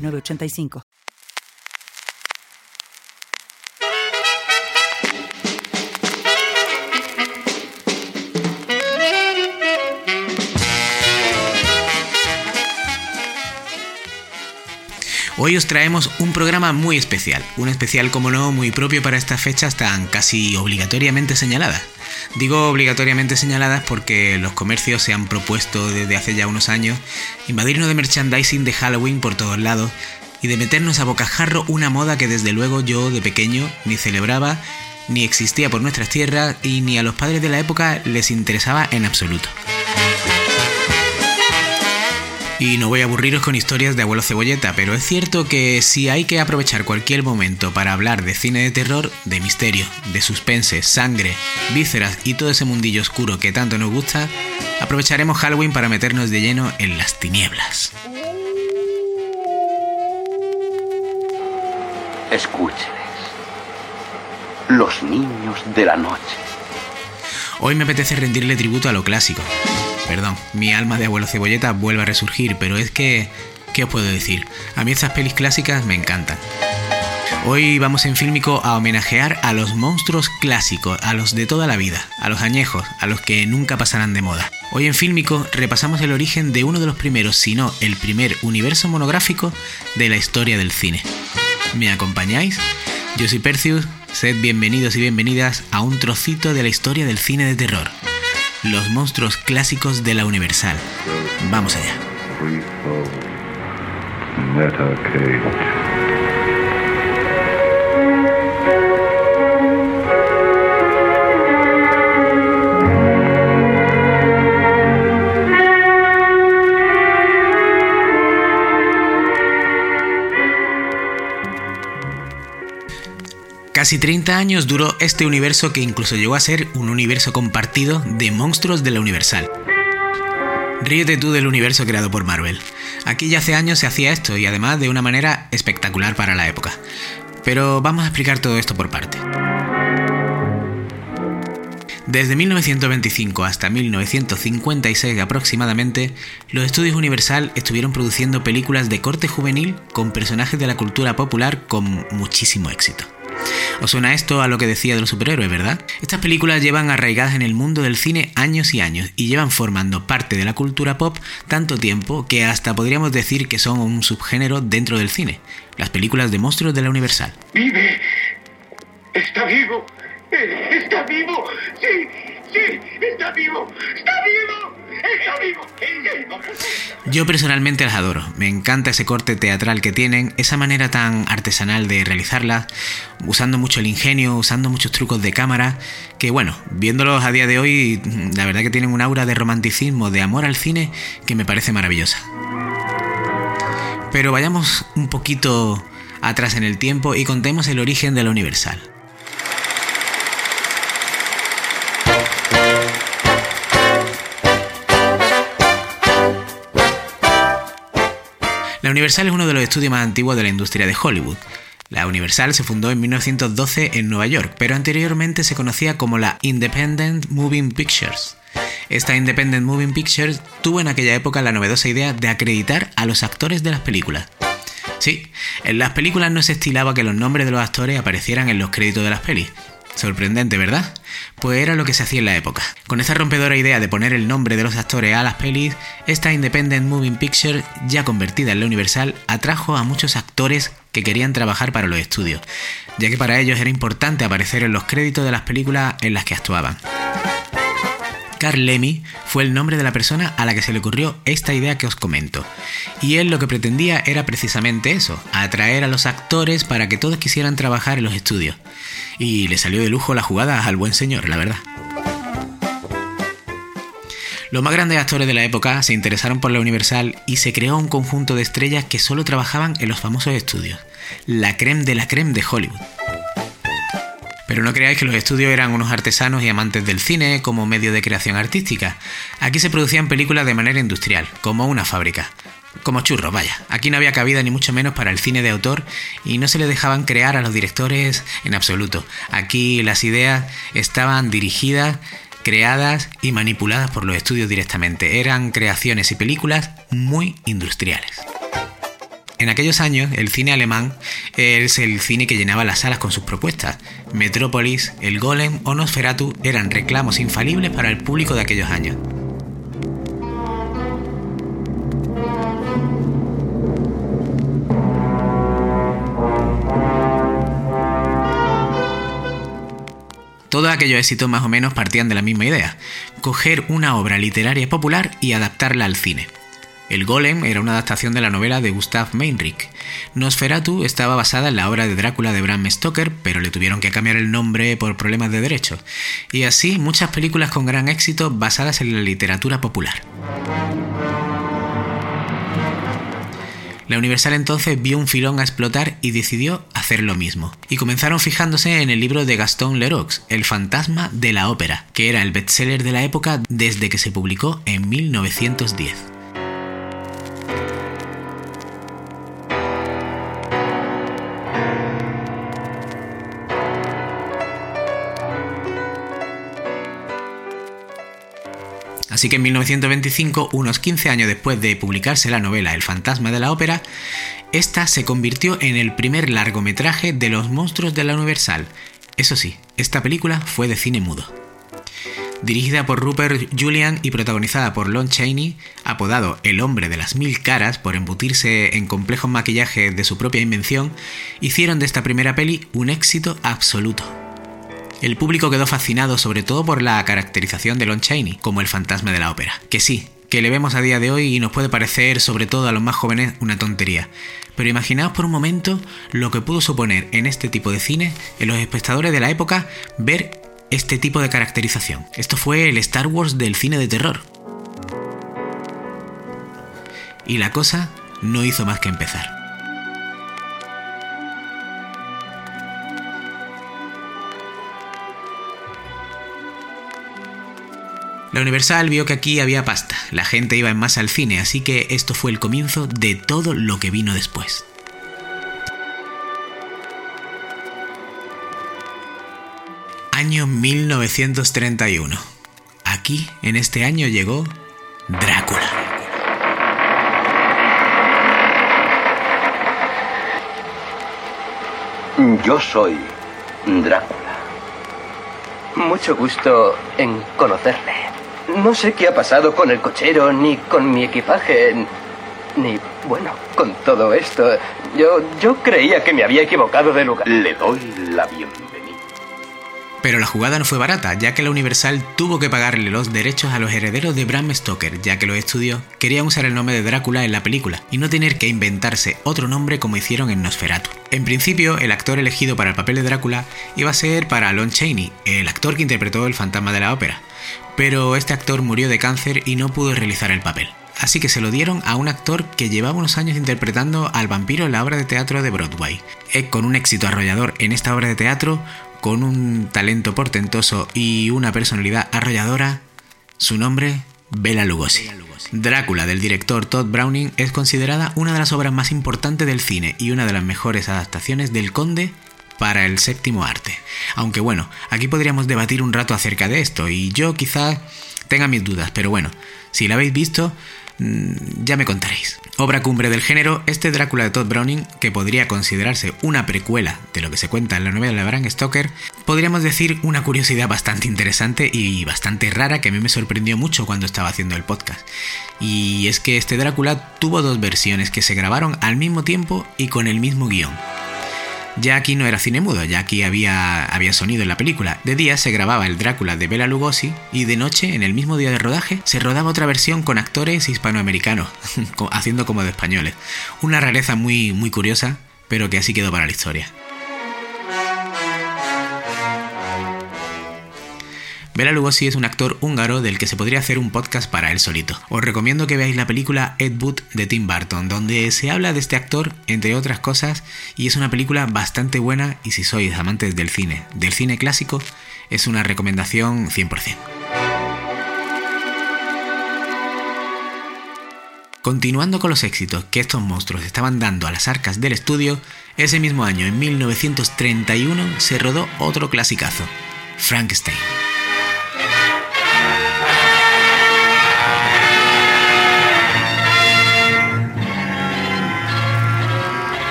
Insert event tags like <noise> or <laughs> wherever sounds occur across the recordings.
985. Hoy os traemos un programa muy especial, un especial como no muy propio para estas fechas tan casi obligatoriamente señaladas. Digo obligatoriamente señaladas porque los comercios se han propuesto desde hace ya unos años invadirnos de merchandising de Halloween por todos lados y de meternos a bocajarro una moda que desde luego yo de pequeño ni celebraba, ni existía por nuestras tierras y ni a los padres de la época les interesaba en absoluto. Y no voy a aburriros con historias de abuelo cebolleta, pero es cierto que si hay que aprovechar cualquier momento para hablar de cine de terror, de misterio, de suspense, sangre, vísceras y todo ese mundillo oscuro que tanto nos gusta, aprovecharemos Halloween para meternos de lleno en las tinieblas. Escúcheles. Los niños de la noche. Hoy me apetece rendirle tributo a lo clásico, Perdón, mi alma de abuelo cebolleta vuelve a resurgir, pero es que... ¿Qué os puedo decir? A mí estas pelis clásicas me encantan. Hoy vamos en Fílmico a homenajear a los monstruos clásicos, a los de toda la vida, a los añejos, a los que nunca pasarán de moda. Hoy en Fílmico repasamos el origen de uno de los primeros, si no el primer universo monográfico de la historia del cine. ¿Me acompañáis? Yo soy Percius, sed bienvenidos y bienvenidas a un trocito de la historia del cine de terror los monstruos clásicos de la Universal. Vamos allá. Casi 30 años duró este universo que incluso llegó a ser un universo compartido de monstruos de la Universal. Ríete tú del universo creado por Marvel. Aquí ya hace años se hacía esto y además de una manera espectacular para la época. Pero vamos a explicar todo esto por parte. Desde 1925 hasta 1956 aproximadamente, los estudios Universal estuvieron produciendo películas de corte juvenil con personajes de la cultura popular con muchísimo éxito. ¿Os suena esto a lo que decía de los superhéroes, verdad? Estas películas llevan arraigadas en el mundo del cine años y años y llevan formando parte de la cultura pop tanto tiempo que hasta podríamos decir que son un subgénero dentro del cine, las películas de monstruos de la Universal. ¡Vive! ¡Está vivo! ¡Está vivo! ¡Sí! ¡Sí! ¡Está vivo! ¡Está vivo! Yo personalmente las adoro, me encanta ese corte teatral que tienen, esa manera tan artesanal de realizarlas, usando mucho el ingenio, usando muchos trucos de cámara, que bueno, viéndolos a día de hoy, la verdad que tienen un aura de romanticismo, de amor al cine, que me parece maravillosa. Pero vayamos un poquito atrás en el tiempo y contemos el origen de la Universal. La Universal es uno de los estudios más antiguos de la industria de Hollywood. La Universal se fundó en 1912 en Nueva York, pero anteriormente se conocía como la Independent Moving Pictures. Esta Independent Moving Pictures tuvo en aquella época la novedosa idea de acreditar a los actores de las películas. Sí, en las películas no se estilaba que los nombres de los actores aparecieran en los créditos de las pelis, Sorprendente, ¿verdad? Pues era lo que se hacía en la época. Con esa rompedora idea de poner el nombre de los actores a las pelis, esta Independent Moving Picture, ya convertida en la Universal, atrajo a muchos actores que querían trabajar para los estudios, ya que para ellos era importante aparecer en los créditos de las películas en las que actuaban. Carl Lemmy fue el nombre de la persona a la que se le ocurrió esta idea que os comento. Y él lo que pretendía era precisamente eso, atraer a los actores para que todos quisieran trabajar en los estudios. Y le salió de lujo la jugada al buen señor, la verdad. Los más grandes actores de la época se interesaron por la Universal y se creó un conjunto de estrellas que solo trabajaban en los famosos estudios, la creme de la creme de Hollywood. Pero no creáis que los estudios eran unos artesanos y amantes del cine como medio de creación artística. Aquí se producían películas de manera industrial, como una fábrica. Como churros, vaya. Aquí no había cabida ni mucho menos para el cine de autor y no se le dejaban crear a los directores en absoluto. Aquí las ideas estaban dirigidas, creadas y manipuladas por los estudios directamente. Eran creaciones y películas muy industriales. En aquellos años, el cine alemán es el cine que llenaba las salas con sus propuestas. Metrópolis, El Golem o Nosferatu eran reclamos infalibles para el público de aquellos años. Todos aquellos éxitos más o menos partían de la misma idea, coger una obra literaria popular y adaptarla al cine. El Golem era una adaptación de la novela de Gustav Meinrich. Nosferatu estaba basada en la obra de Drácula de Bram Stoker, pero le tuvieron que cambiar el nombre por problemas de derechos. Y así muchas películas con gran éxito basadas en la literatura popular. La Universal entonces vio un filón a explotar y decidió hacer lo mismo. Y comenzaron fijándose en el libro de Gaston Leroux, El fantasma de la ópera, que era el bestseller de la época desde que se publicó en 1910. Así que en 1925, unos 15 años después de publicarse la novela El fantasma de la ópera, esta se convirtió en el primer largometraje de los monstruos de la Universal. Eso sí, esta película fue de cine mudo. Dirigida por Rupert Julian y protagonizada por Lon Chaney, apodado El hombre de las mil caras por embutirse en complejos maquillajes de su propia invención, hicieron de esta primera peli un éxito absoluto. El público quedó fascinado sobre todo por la caracterización de Lon Chaney como el fantasma de la ópera, que sí, que le vemos a día de hoy y nos puede parecer, sobre todo a los más jóvenes, una tontería. Pero imaginaos por un momento lo que pudo suponer en este tipo de cine, en los espectadores de la época, ver este tipo de caracterización. Esto fue el Star Wars del cine de terror. Y la cosa no hizo más que empezar. La Universal vio que aquí había pasta, la gente iba en masa al cine, así que esto fue el comienzo de todo lo que vino después. Año 1931. Aquí, en este año, llegó Drácula. Yo soy Drácula. Mucho gusto en conocerle. No sé qué ha pasado con el cochero, ni con mi equipaje, ni, bueno, con todo esto. Yo, yo creía que me había equivocado de lugar. Le doy la bienvenida. Pero la jugada no fue barata, ya que la Universal tuvo que pagarle los derechos a los herederos de Bram Stoker, ya que los estudios querían usar el nombre de Drácula en la película y no tener que inventarse otro nombre como hicieron en Nosferatu. En principio, el actor elegido para el papel de Drácula iba a ser para Lon Chaney, el actor que interpretó el fantasma de la ópera, pero este actor murió de cáncer y no pudo realizar el papel. Así que se lo dieron a un actor que llevaba unos años interpretando al vampiro en la obra de teatro de Broadway. Eh, con un éxito arrollador en esta obra de teatro, con un talento portentoso y una personalidad arrolladora, su nombre, Bela Lugosi. Drácula del director Todd Browning es considerada una de las obras más importantes del cine y una de las mejores adaptaciones del Conde para el séptimo arte. Aunque bueno, aquí podríamos debatir un rato acerca de esto y yo quizás tenga mis dudas, pero bueno, si la habéis visto, Mm, ya me contaréis. Obra cumbre del género, este Drácula de Todd Browning, que podría considerarse una precuela de lo que se cuenta en la novela de Bram Stoker, podríamos decir una curiosidad bastante interesante y bastante rara que a mí me sorprendió mucho cuando estaba haciendo el podcast. Y es que este Drácula tuvo dos versiones que se grabaron al mismo tiempo y con el mismo guion. Ya aquí no era cine mudo, ya aquí había, había sonido en la película. De día se grababa el Drácula de Bela Lugosi y de noche, en el mismo día de rodaje, se rodaba otra versión con actores hispanoamericanos, <laughs> haciendo como de españoles. Una rareza muy, muy curiosa, pero que así quedó para la historia. Bela Lugosi es un actor húngaro del que se podría hacer un podcast para él solito. Os recomiendo que veáis la película Ed Wood de Tim Burton, donde se habla de este actor, entre otras cosas, y es una película bastante buena y si sois amantes del cine, del cine clásico, es una recomendación 100%. Continuando con los éxitos que estos monstruos estaban dando a las arcas del estudio, ese mismo año, en 1931, se rodó otro clasicazo, Frankenstein.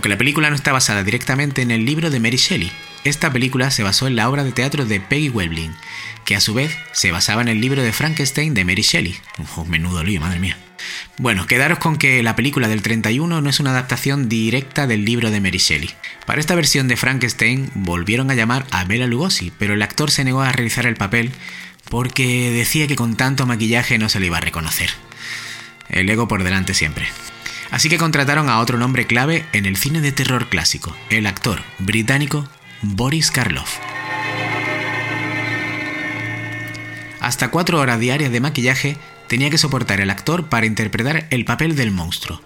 Aunque la película no está basada directamente en el libro de Mary Shelley, esta película se basó en la obra de teatro de Peggy Weblin, que a su vez se basaba en el libro de Frankenstein de Mary Shelley. Menudo lío, madre mía. Bueno, quedaros con que la película del 31 no es una adaptación directa del libro de Mary Shelley. Para esta versión de Frankenstein volvieron a llamar a Bela Lugosi, pero el actor se negó a realizar el papel porque decía que con tanto maquillaje no se le iba a reconocer. El ego por delante siempre. Así que contrataron a otro nombre clave en el cine de terror clásico, el actor británico Boris Karloff. Hasta cuatro horas diarias de maquillaje tenía que soportar el actor para interpretar el papel del monstruo.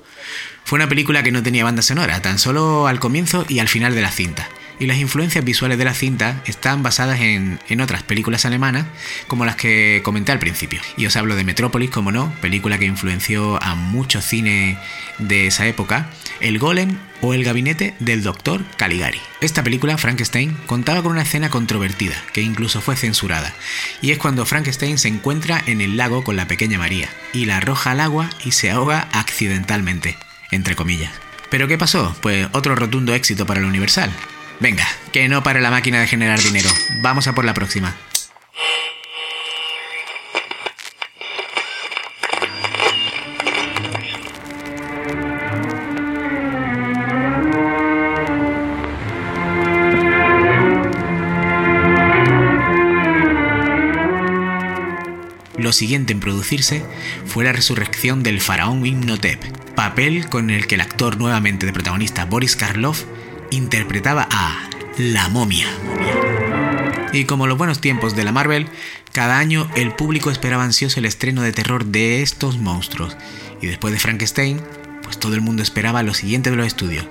Fue una película que no tenía banda sonora, tan solo al comienzo y al final de la cinta, y las influencias visuales de la cinta están basadas en, otras películas alemanas como las que comenté al principio. Y os hablo de Metrópolis, como no, película que influenció a muchos cines de esa época, El Golem o El gabinete del doctor Caligari. Esta película, Frankenstein, contaba con una escena controvertida, que incluso fue censurada, y es cuando Frankenstein se encuentra en el lago con la pequeña María, y la arroja al agua y se ahoga accidentalmente, entre comillas. ¿Pero qué pasó? Pues otro rotundo éxito para el Universal. Venga, que no pare la máquina de generar dinero. Vamos a por la próxima. Lo siguiente en producirse fue la resurrección del faraón Imhotep, papel con el que el actor nuevamente de protagonista Boris Karloff interpretaba a la momia. Y como los buenos tiempos de la Marvel, cada año el público esperaba ansioso el estreno de terror de estos monstruos. Y después de Frankenstein, pues todo el mundo esperaba lo siguiente de los estudios.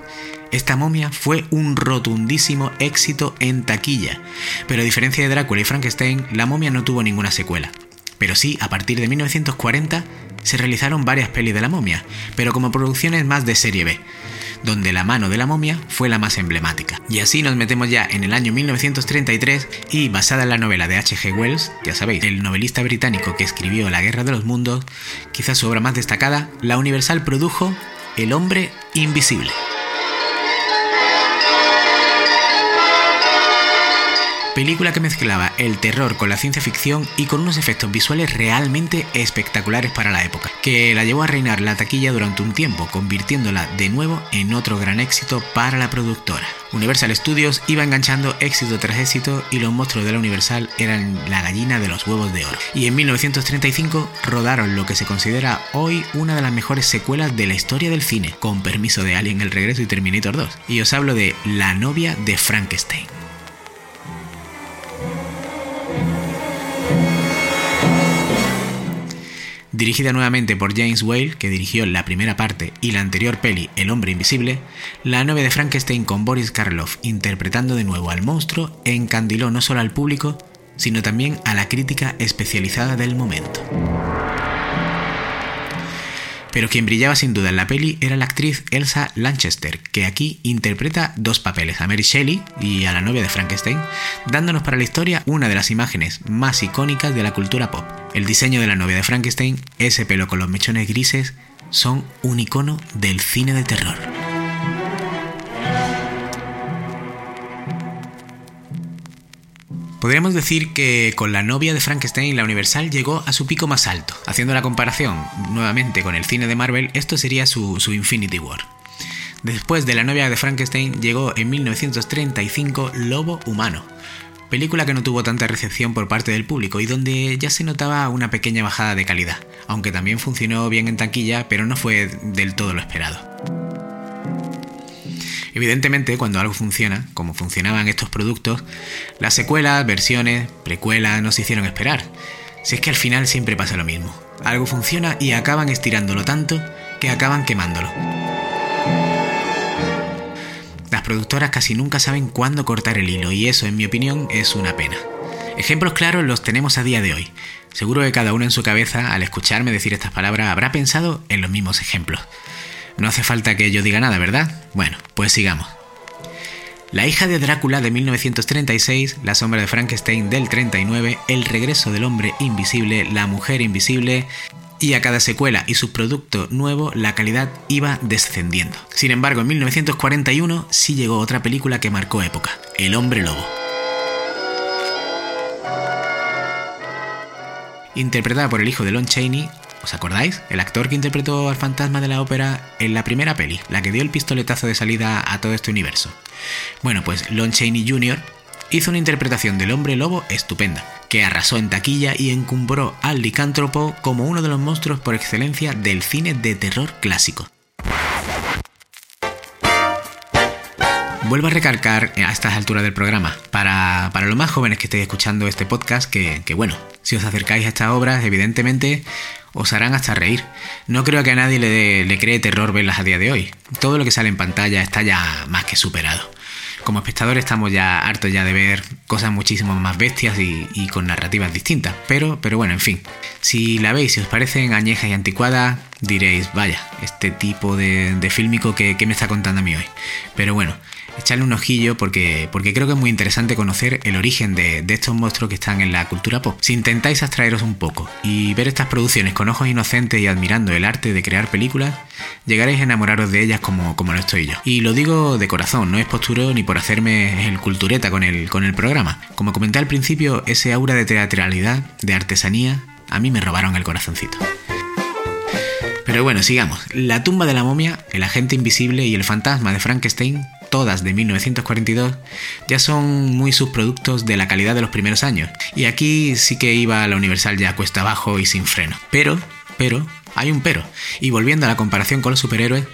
Esta momia fue un rotundísimo éxito en taquilla, pero a diferencia de Drácula y Frankenstein, la momia no tuvo ninguna secuela. Pero sí, a partir de 1940 se realizaron varias pelis de la momia, pero como producciones más de serie B donde la mano de la momia fue la más emblemática. Y así nos metemos ya en el año 1933 y basada en la novela de H.G. Wells, ya sabéis, el novelista británico que escribió La Guerra de los Mundos, quizás su obra más destacada, la Universal produjo El hombre invisible. Película que mezclaba el terror con la ciencia ficción y con unos efectos visuales realmente espectaculares para la época, que la llevó a reinar la taquilla durante un tiempo, convirtiéndola de nuevo en otro gran éxito para la productora. Universal Studios iba enganchando éxito tras éxito y los monstruos de la Universal eran la gallina de los huevos de oro. Y en 1935 rodaron lo que se considera hoy una de las mejores secuelas de la historia del cine, con permiso de Alien el Regreso y Terminator 2. Y os hablo de La novia de Frankenstein. Dirigida nuevamente por James Whale, que dirigió la primera parte y la anterior peli El hombre invisible, la novia de Frankenstein con Boris Karloff interpretando de nuevo al monstruo encandiló no solo al público, sino también a la crítica especializada del momento. Pero quien brillaba sin duda en la peli era la actriz Elsa Lanchester, que aquí interpreta dos papeles, a Mary Shelley y a la novia de Frankenstein, dándonos para la historia una de las imágenes más icónicas de la cultura pop. El diseño de la novia de Frankenstein, ese pelo con los mechones grises, son un icono del cine de terror. Podríamos decir que con la novia de Frankenstein la Universal llegó a su pico más alto. Haciendo la comparación nuevamente con el cine de Marvel, esto sería su, Infinity War. Después de la novia de Frankenstein llegó en 1935 Lobo Humano, película que no tuvo tanta recepción por parte del público y donde ya se notaba una pequeña bajada de calidad, aunque también funcionó bien en taquilla, pero no fue del todo lo esperado. Evidentemente, cuando algo funciona, como funcionaban estos productos, las secuelas, versiones, precuelas no se hicieron esperar. Si es que al final siempre pasa lo mismo. Algo funciona y acaban estirándolo tanto que acaban quemándolo. Las productoras casi nunca saben cuándo cortar el hilo y eso, en mi opinión, es una pena. Ejemplos claros los tenemos a día de hoy. Seguro que cada uno en su cabeza, al escucharme decir estas palabras, habrá pensado en los mismos ejemplos. No hace falta que yo diga nada, ¿verdad? Bueno, pues sigamos. La hija de Drácula de 1936, La sombra de Frankenstein del 39, El regreso del hombre invisible, La mujer invisible, y a cada secuela y subproducto nuevo la calidad iba descendiendo. Sin embargo, en 1941 sí llegó otra película que marcó época, El hombre lobo. Interpretada por el hijo de Lon Chaney, ¿Os acordáis? El actor que interpretó al fantasma de la ópera en la primera peli, la que dio el pistoletazo de salida a todo este universo. Bueno, pues Lon Chaney Jr. hizo una interpretación del hombre lobo estupenda, que arrasó en taquilla y encumbró al licántropo como uno de los monstruos por excelencia del cine de terror clásico. Vuelvo a recalcar a estas alturas del programa, para, los más jóvenes que estéis escuchando este podcast, que, que bueno, si os acercáis a estas obras, evidentemente os harán hasta reír. No creo que a nadie le, cree terror verlas a día de hoy. Todo lo que sale en pantalla está ya más que superado. Como espectadores estamos ya hartos ya de ver cosas muchísimo más bestias y, con narrativas distintas. Pero, pero bueno, en fin. Si la veis y os parecen añejas y anticuadas, diréis, vaya, este tipo de, de fílmico que, que me está contando a mí hoy. Pero bueno, echarle un ojillo porque, porque creo que es muy interesante conocer el origen de, estos monstruos que están en la cultura pop. Si intentáis abstraeros un poco y ver estas producciones con ojos inocentes y admirando el arte de crear películas, llegaréis a enamoraros de ellas como, como lo estoy yo. Y lo digo de corazón, no es postureo ni por hacerme el cultureta con el, con el programa. Como comenté al principio, ese aura de teatralidad, de artesanía, a mí me robaron el corazoncito. Pero bueno, sigamos. La tumba de la momia, el agente invisible y el fantasma de Frankenstein todas de 1942, ya son muy subproductos de la calidad de los primeros años. Y aquí sí que iba la Universal ya cuesta abajo y sin freno. Pero, pero, hay un pero. Y volviendo a la comparación con los superhéroes,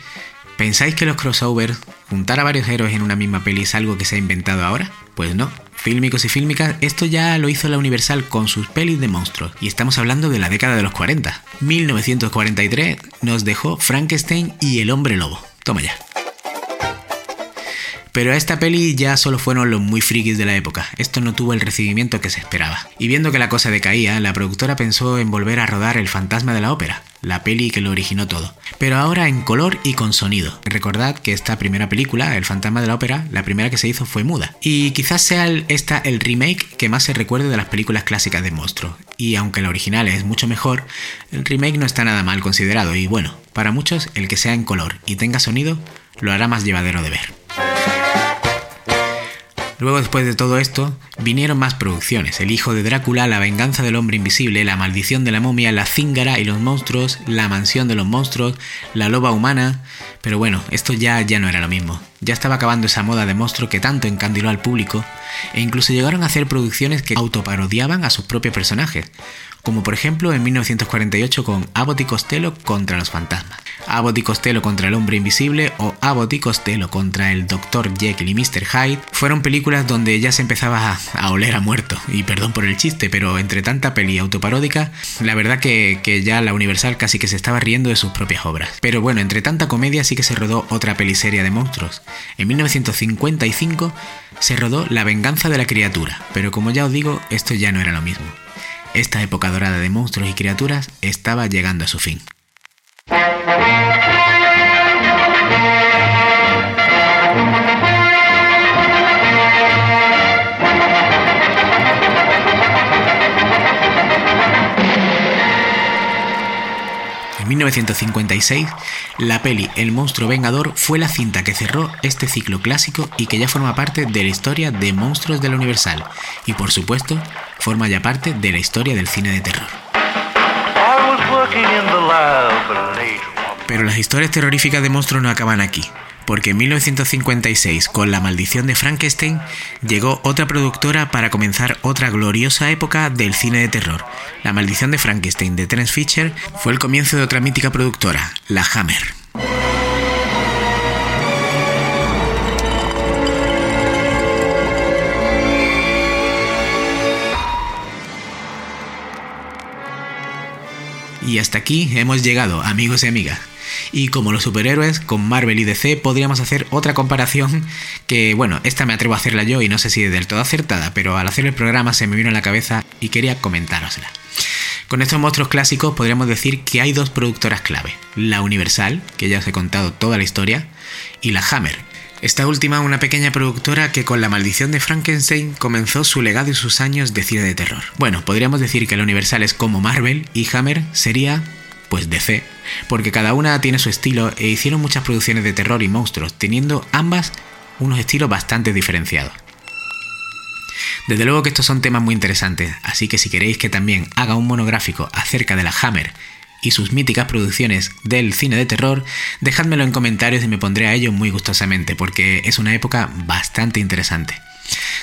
¿pensáis que los crossovers, juntar a varios héroes en una misma peli es algo que se ha inventado ahora? Pues no. Fílmicos y fílmicas, esto ya lo hizo la Universal con sus pelis de monstruos, y estamos hablando de la década de los 40. 1943 nos dejó Frankenstein y el hombre lobo. Toma ya. Pero a esta peli ya solo fueron los muy frikis de la época, esto no tuvo el recibimiento que se esperaba. Y viendo que la cosa decaía, la productora pensó en volver a rodar El fantasma de la ópera, la peli que lo originó todo, pero ahora en color y con sonido. Recordad que esta primera película, El fantasma de la ópera, la primera que se hizo fue muda, y quizás sea esta el remake que más se recuerde de las películas clásicas de monstruos. Y aunque la original es mucho mejor, el remake no está nada mal considerado y bueno, para muchos el que sea en color y tenga sonido lo hará más llevadero de ver. Luego, después de todo esto, vinieron más producciones. El hijo de Drácula, La venganza del hombre invisible, La maldición de la momia, La cíngara y los monstruos, La mansión de los monstruos, La loba humana. Pero bueno, esto ya, ya no era lo mismo. Ya estaba acabando esa moda de monstruo que tanto encandiló al público, e incluso llegaron a hacer producciones que autoparodiaban a sus propios personajes, como por ejemplo en 1948 con Abbott y Costello contra los fantasmas. Abbott y Costello contra el hombre invisible o Abbott y Costello contra el Dr. Jekyll y Mr. Hyde fueron películas donde ya se empezaba a, oler a muerto. Y perdón por el chiste, pero entre tanta peli autoparódica, la verdad que, que, ya la Universal casi que se estaba riendo de sus propias obras. Pero bueno, entre tanta comedia sí que se rodó otra peliserie de monstruos. En 1955 se rodó La venganza de la criatura, pero como ya os digo, esto ya no era lo mismo. Esta época dorada de monstruos y criaturas estaba llegando a su fin. 1956, la peli El monstruo vengador fue la cinta que cerró este ciclo clásico y que ya forma parte de la historia de monstruos de la Universal. Y por supuesto forma ya parte de la historia del cine de terror. Pero las historias terroríficas de monstruos no acaban aquí, porque en 1956, con La maldición de Frankenstein, llegó otra productora para comenzar otra gloriosa época del cine de terror. La maldición de Frankenstein de Terence Fisher fue el comienzo de otra mítica productora, la Hammer. Y hasta aquí hemos llegado, amigos y amigas. Y como los superhéroes, con Marvel y DC podríamos hacer otra comparación que, bueno, esta me atrevo a hacerla yo y no sé si es del todo acertada, pero al hacer el programa se me vino a la cabeza y quería comentárosla. Con estos monstruos clásicos podríamos decir que hay dos productoras clave, la Universal, que ya os he contado toda la historia, y la Hammer. Esta última una pequeña productora que con la maldición de Frankenstein comenzó su legado y sus años de cine de terror. Bueno, podríamos decir que la Universal es como Marvel y Hammer sería pues DC, porque cada una tiene su estilo e hicieron muchas producciones de terror y monstruos, teniendo ambas unos estilos bastante diferenciados. Desde luego que estos son temas muy interesantes, así que si queréis que también haga un monográfico acerca de la Hammer y sus míticas producciones del cine de terror, dejádmelo en comentarios y me pondré a ello muy gustosamente, porque es una época bastante interesante.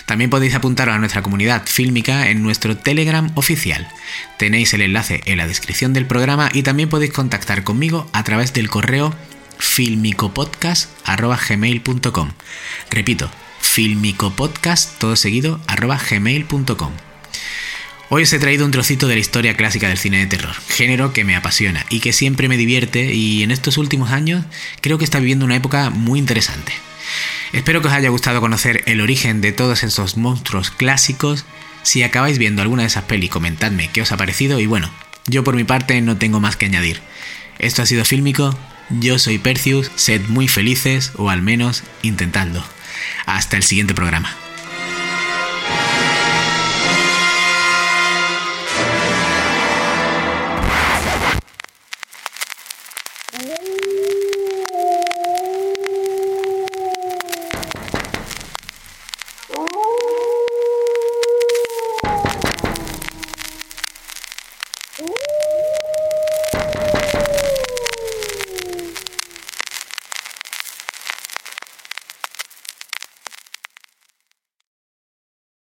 También podéis apuntaros a nuestra comunidad fílmica en nuestro Telegram oficial. Tenéis el enlace en la descripción del programa y también podéis contactar conmigo a través del correo filmicopodcast.gmail.com Repito, filmicopodcast todo seguido gmail.com. Hoy os he traído un trocito de la historia clásica del cine de terror, género que me apasiona y que siempre me divierte y en estos últimos años creo que está viviendo una época muy interesante. Espero que os haya gustado conocer el origen de todos esos monstruos clásicos. Si acabáis viendo alguna de esas pelis, comentadme qué os ha parecido y bueno, yo por mi parte no tengo más que añadir. Esto ha sido Fílmico, yo soy Percius, sed muy felices o al menos intentadlo. Hasta el siguiente programa.